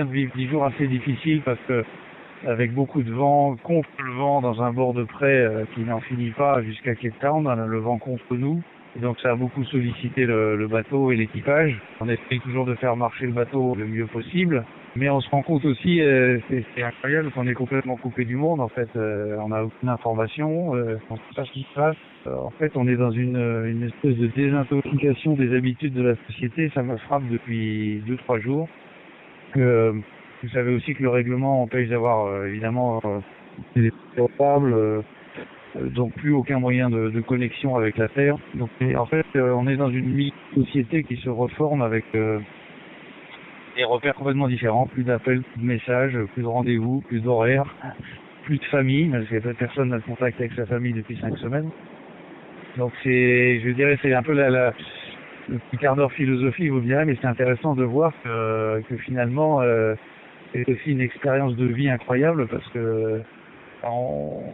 de vivre dix jours assez difficiles parce que avec beaucoup de vent, contre le vent dans un bord de près euh, qui n'en finit pas jusqu'à Cape Town, a le vent contre nous. Et donc ça a beaucoup sollicité le, bateau et l'équipage. On essaye toujours de faire marcher le bateau le mieux possible. Mais on se rend compte aussi, euh, c'est incroyable qu'on est complètement coupé du monde. En fait, euh, on n'a aucune information, on ne sait pas ce qui se passe. En fait, on est dans une, espèce de désintoxication des habitudes de la société. Ça me frappe depuis deux trois jours. Que, vous savez aussi que le règlement empêche d'avoir euh, évidemment euh, des portables, euh, donc plus aucun moyen de, de, connexion avec la Terre. Donc en fait, euh, on est dans une société qui se reforme avec euh, des repères complètement différents, plus d'appels, plus de messages, plus de rendez-vous, plus d'horaires, plus de famille, parce que personne n'a de contact avec sa famille depuis cinq semaines. Donc c'est, je dirais, c'est un peu la, la le petit quart d'heure philosophie, vous direz, mais c'est intéressant de voir que, que finalement, euh, c'est aussi une expérience de vie incroyable parce que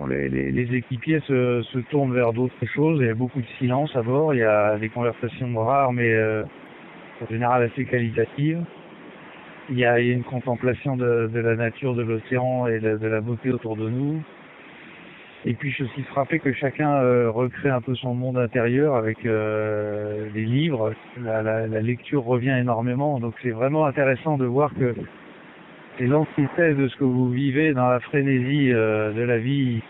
les, les, les, équipiers se, se, tournent vers d'autres choses. Il y a beaucoup de silence à bord. Il y a des conversations rares, mais euh, en général assez qualitatives. Il y a, il y a une contemplation de, de, la nature de l'océan et de, la beauté autour de nous. Et puis je suis frappé que chacun euh, recrée un peu son monde intérieur avec euh, les livres. La, la, la, lecture revient énormément, donc c'est vraiment intéressant de voir que c'est l'antithèse de ce que vous vivez dans la frénésie euh, de la vie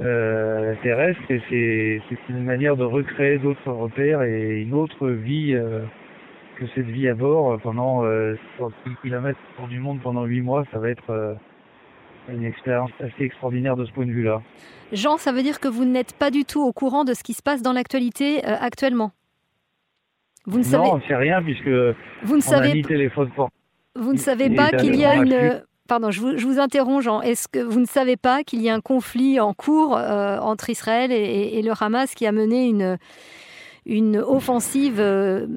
euh, terrestre. Et c'est une manière de recréer d'autres repères et une autre vie euh, que cette vie à bord pendant euh, 30 km autour du monde pendant 8 mois, ça va être euh, une expérience assez extraordinaire de ce point de vue-là. Jean, ça veut dire que vous n'êtes pas du tout au courant de ce qui se passe dans l'actualité euh, actuellement? Vous ne savez... Non, on ne sait rien puisque vous ne on savez... a téléphone portable vous ne savez pas qu'il y a une... Pardon, je vous, je vous interromps, Jean. Est-ce que vous ne savez pas qu'il y a un conflit en cours euh, entre Israël et, et, le Hamas qui a mené une, une offensive euh,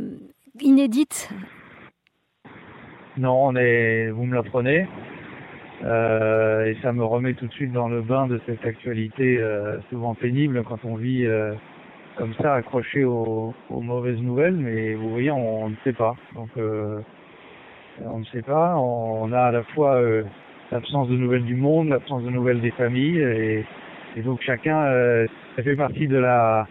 inédite? Non, on est... vous me l'apprenez. Euh, et ça me remet tout de suite dans le bain de cette actualité euh, souvent pénible quand on vit euh, comme ça accroché aux, aux, mauvaises nouvelles. Mais vous voyez, on, on ne sait pas. Donc on ne sait pas. On a à la fois euh, l'absence de nouvelles du monde, l'absence de nouvelles des familles, et, et donc chacun, euh, ça fait partie de la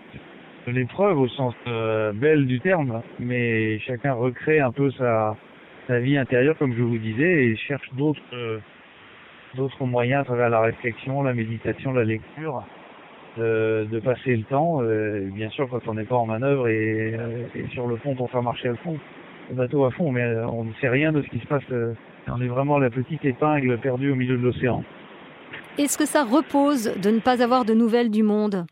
de l'épreuve au sens euh, belle du terme, mais chacun recrée un peu sa sa vie intérieure, comme je vous disais, et cherche d'autres d'autres moyens à travers la réflexion, la méditation, la lecture. De, de passer le temps, euh, bien sûr quand on n'est pas en manœuvre et, et sur le fond pour faire marcher le fond le bateau à fond, mais on ne sait rien de ce qui se passe. On est vraiment la petite épingle perdue au milieu de l'océan. Est-ce que ça repose de ne pas avoir de nouvelles du monde?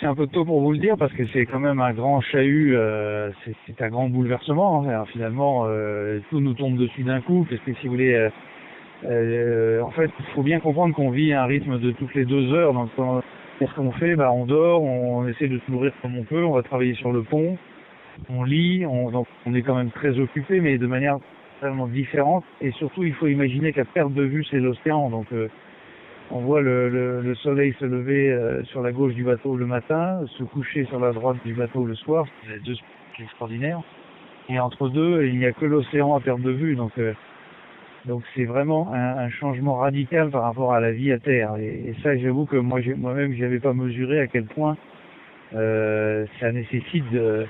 C'est un peu tôt pour vous le dire parce que c'est quand même un grand chahut, euh, c'est un grand bouleversement. Hein. Finalement, euh, tout nous tombe dessus d'un coup. Parce que si vous voulez, euh, en fait, il faut bien comprendre qu'on vit à un rythme de toutes les deux heures. Donc, Qu'est-ce qu'on fait? Bah, On dort, on essaie de se nourrir comme on peut, on va travailler sur le pont, on lit, on, est quand même très occupé, mais de manière vraiment différente. Et surtout, il faut imaginer qu'à perte de vue, c'est l'océan. On voit le, le, le, soleil se lever euh, sur la gauche du bateau le matin, se coucher sur la droite du bateau le soir. C'est deux extraordinaires. Et entre deux, il n'y a que l'océan à perte de vue. Donc, euh, donc c'est vraiment un, changement radical par rapport à la vie à terre. Et, et ça, j'avoue que moi, moi-même, j'avais pas mesuré à quel point euh, ça nécessite de,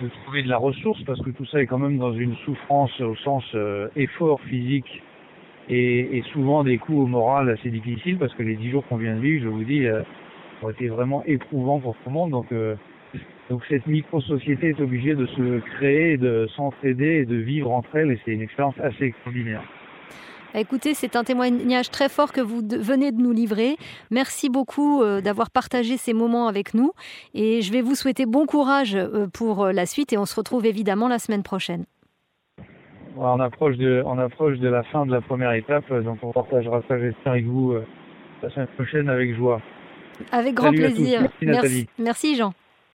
de, trouver de la ressource, parce que tout ça est quand même dans une souffrance au sens euh, effort physique et, souvent des coups au moral assez difficiles, parce que les dix jours qu'on vient de vivre, je vous dis, euh, ont été vraiment éprouvants pour tout le monde. Donc euh, donc cette micro-société est obligée de se créer, de s'entraider et de vivre entre elles, et c'est une expérience assez extraordinaire. Écoutez, c'est un témoignage très fort que vous venez de nous livrer. Merci beaucoup euh, d'avoir partagé ces moments avec nous et je vais vous souhaiter bon courage pour la suite et on se retrouve évidemment la semaine prochaine. On approche de, on approche de la fin de la première étape, donc on partagera ça j'espère avec vous euh, la semaine prochaine avec joie. Avec grand Salut plaisir. Merci, merci Jean.